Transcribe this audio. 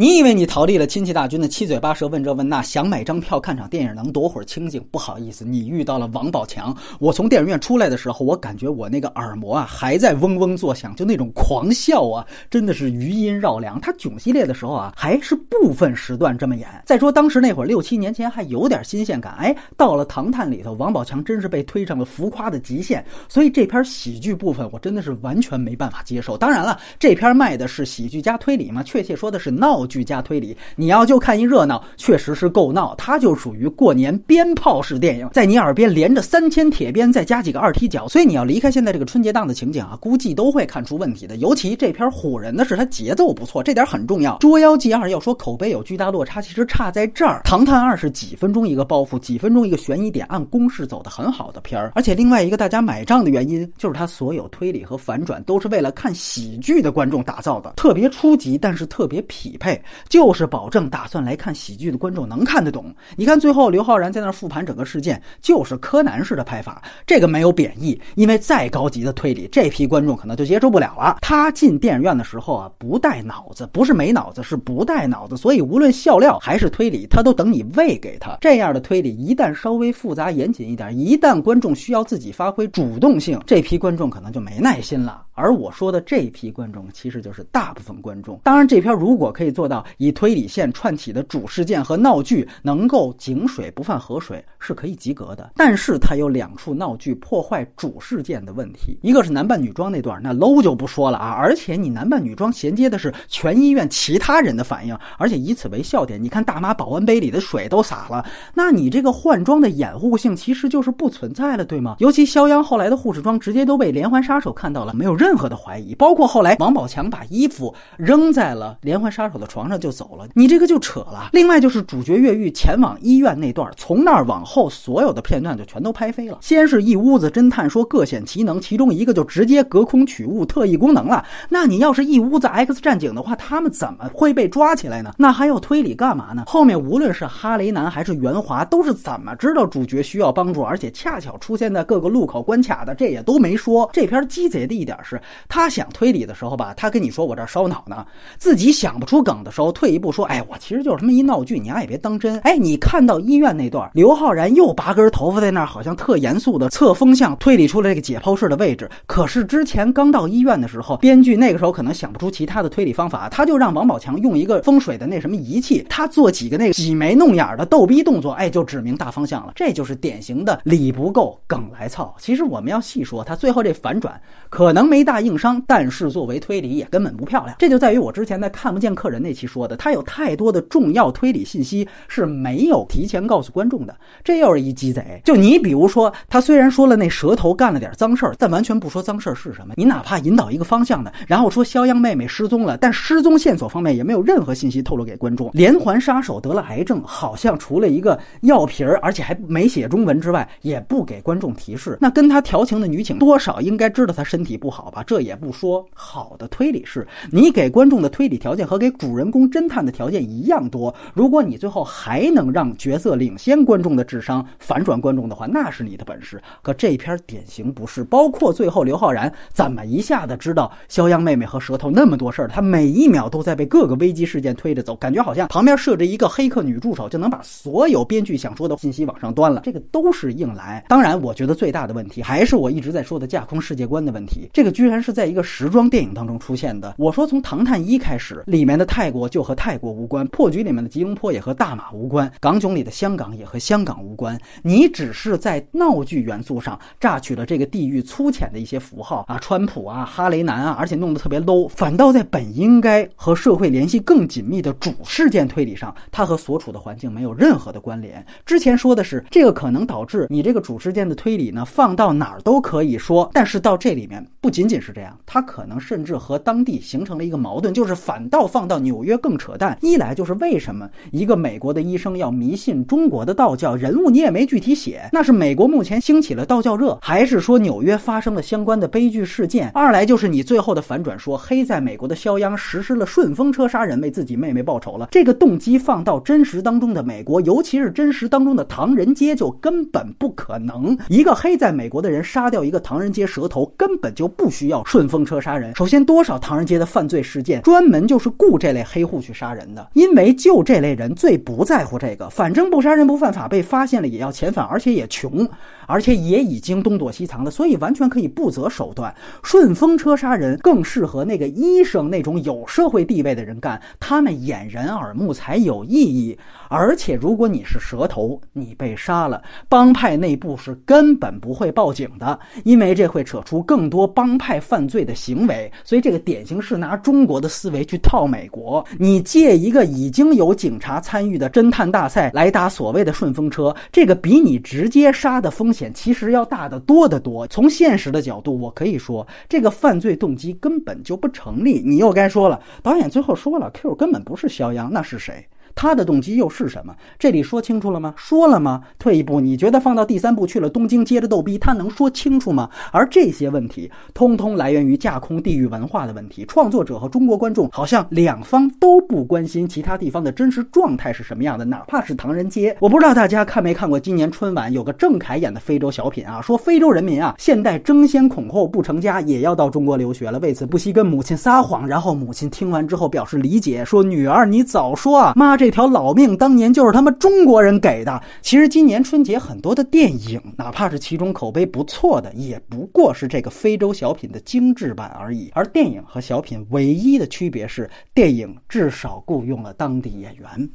你以为你逃离了亲戚大军的七嘴八舌问这问那，想买张票看场电影能躲会儿清静？不好意思，你遇到了王宝强。我从电影院出来的时候，我感觉我那个耳膜啊还在嗡嗡作响，就那种狂笑啊，真的是余音绕梁。他囧系列的时候啊，还是部分时段这么演。再说当时那会儿六七年前还有点新鲜感，哎，到了《唐探》里头，王宝强真是被推上了浮夸的极限。所以这篇喜剧部分我真的是完全没办法接受。当然了，这篇卖的是喜剧加推理嘛，确切说的是闹。剧加推理，你要就看一热闹，确实是够闹。它就属于过年鞭炮式电影，在你耳边连着三千铁鞭，再加几个二踢脚。所以你要离开现在这个春节档的情景啊，估计都会看出问题的。尤其这片唬人的是它节奏不错，这点很重要。《捉妖记二》要说口碑有巨大落差，其实差在这儿。《唐探二》是几分钟一个包袱，几分钟一个悬疑点，按公式走的很好的片儿。而且另外一个大家买账的原因，就是它所有推理和反转都是为了看喜剧的观众打造的，特别初级，但是特别匹配。就是保证打算来看喜剧的观众能看得懂。你看最后刘昊然在那儿复盘整个事件，就是柯南式的拍法，这个没有贬义，因为再高级的推理，这批观众可能就接受不了了。他进电影院的时候啊，不带脑子，不是没脑子，是不带脑子，所以无论笑料还是推理，他都等你喂给他。这样的推理一旦稍微复杂严谨一点，一旦观众需要自己发挥主动性，这批观众可能就没耐心了。而我说的这批观众，其实就是大部分观众。当然，这篇如果可以做到以推理线串起的主事件和闹剧能够井水不犯河水，是可以及格的。但是它有两处闹剧破坏主事件的问题，一个是男扮女装那段，那 low 就不说了啊。而且你男扮女装衔接的是全医院其他人的反应，而且以此为笑点。你看大妈保温杯里的水都洒了，那你这个换装的掩护性其实就是不存在了，对吗？尤其肖央后来的护士装直接都被连环杀手看到了，没有任。何的怀疑，包括后来王宝强把衣服扔在了连环杀手的床上就走了，你这个就扯了。另外就是主角越狱前往医院那段，从那儿往后所有的片段就全都拍飞了。先是一屋子侦探说各显其能，其中一个就直接隔空取物特异功能了。那你要是一屋子 X 战警的话，他们怎么会被抓起来呢？那还要推理干嘛呢？后面无论是哈雷男还是袁华，都是怎么知道主角需要帮助，而且恰巧出现在各个路口关卡的，这也都没说。这篇鸡贼的一点是。他想推理的时候吧，他跟你说我这烧脑呢，自己想不出梗的时候，退一步说，哎，我其实就是他妈一闹剧，你丫也别当真。哎，你看到医院那段，刘昊然又拔根头发在那儿，好像特严肃的测风向，推理出了这个解剖室的位置。可是之前刚到医院的时候，编剧那个时候可能想不出其他的推理方法，他就让王宝强用一个风水的那什么仪器，他做几个那个挤眉弄眼的逗逼动作，哎，就指明大方向了。这就是典型的理不够，梗来操。其实我们要细说，他最后这反转可能没大硬伤。但是作为推理也根本不漂亮，这就在于我之前在看不见客人那期说的，他有太多的重要推理信息是没有提前告诉观众的，这又是一鸡贼。就你比如说，他虽然说了那蛇头干了点脏事儿，但完全不说脏事儿是什么。你哪怕引导一个方向的，然后说肖央妹妹失踪了，但失踪线索方面也没有任何信息透露给观众。连环杀手得了癌症，好像除了一个药瓶儿，而且还没写中文之外，也不给观众提示。那跟他调情的女警多少应该知道他身体不好吧？这也。不说好的推理是，你给观众的推理条件和给主人公侦探的条件一样多。如果你最后还能让角色领先观众的智商，反转观众的话，那是你的本事。可这篇典型不是。包括最后刘昊然怎么一下子知道肖央妹妹和舌头那么多事儿，他每一秒都在被各个危机事件推着走，感觉好像旁边设置一个黑客女助手就能把所有编剧想说的信息往上端了。这个都是硬来。当然，我觉得最大的问题还是我一直在说的架空世界观的问题。这个居然是在。一个时装电影当中出现的，我说从《唐探一》开始，里面的太泰国就和泰国无关，破局里面的吉隆坡也和大马无关，港囧里的香港也和香港无关。你只是在闹剧元素上榨取了这个地域粗浅的一些符号啊，川普啊，哈雷南啊，而且弄得特别 low，反倒在本应该和社会联系更紧密的主事件推理上，它和所处的环境没有任何的关联。之前说的是这个可能导致你这个主事件的推理呢，放到哪儿都可以说，但是到这里面不仅仅是这样。他可能甚至和当地形成了一个矛盾，就是反倒放到纽纽约更扯淡。一来就是为什么一个美国的医生要迷信中国的道教人物，你也没具体写，那是美国目前兴起了道教热，还是说纽约发生了相关的悲剧事件？二来就是你最后的反转，说黑在美国的肖央实施了顺风车杀人，为自己妹妹报仇了。这个动机放到真实当中的美国，尤其是真实当中的唐人街，就根本不可能。一个黑在美国的人杀掉一个唐人街蛇头，根本就不需要顺。风车杀人，首先多少唐人街的犯罪事件专门就是雇这类黑户去杀人的，因为就这类人最不在乎这个，反正不杀人不犯法，被发现了也要遣返，而且也穷，而且也已经东躲西藏的，所以完全可以不择手段。顺风车杀人更适合那个医生那种有社会地位的人干，他们掩人耳目才有意义。而且如果你是蛇头，你被杀了，帮派内部是根本不会报警的，因为这会扯出更多帮派犯罪的行为。所以这个典型是拿中国的思维去套美国。你借一个已经有警察参与的侦探大赛来打所谓的顺风车，这个比你直接杀的风险其实要大得多得多。从现实的角度，我可以说这个犯罪动机根本就不成立。你又该说了，导演最后说了，Q 根本不是肖央，那是谁？他的动机又是什么？这里说清楚了吗？说了吗？退一步，你觉得放到第三部去了东京接着逗逼，他能说清楚吗？而这些问题，通通来源于架空地域文化的问题。创作者和中国观众好像两方都不关心其他地方的真实状态是什么样的，哪怕是唐人街。我不知道大家看没看过今年春晚有个郑恺演的非洲小品啊，说非洲人民啊，现代争先恐后不成家，也要到中国留学了，为此不惜跟母亲撒谎。然后母亲听完之后表示理解，说女儿你早说啊，妈这。这条老命当年就是他们中国人给的。其实今年春节很多的电影，哪怕是其中口碑不错的，也不过是这个非洲小品的精致版而已。而电影和小品唯一的区别是，电影至少雇佣了当地演员。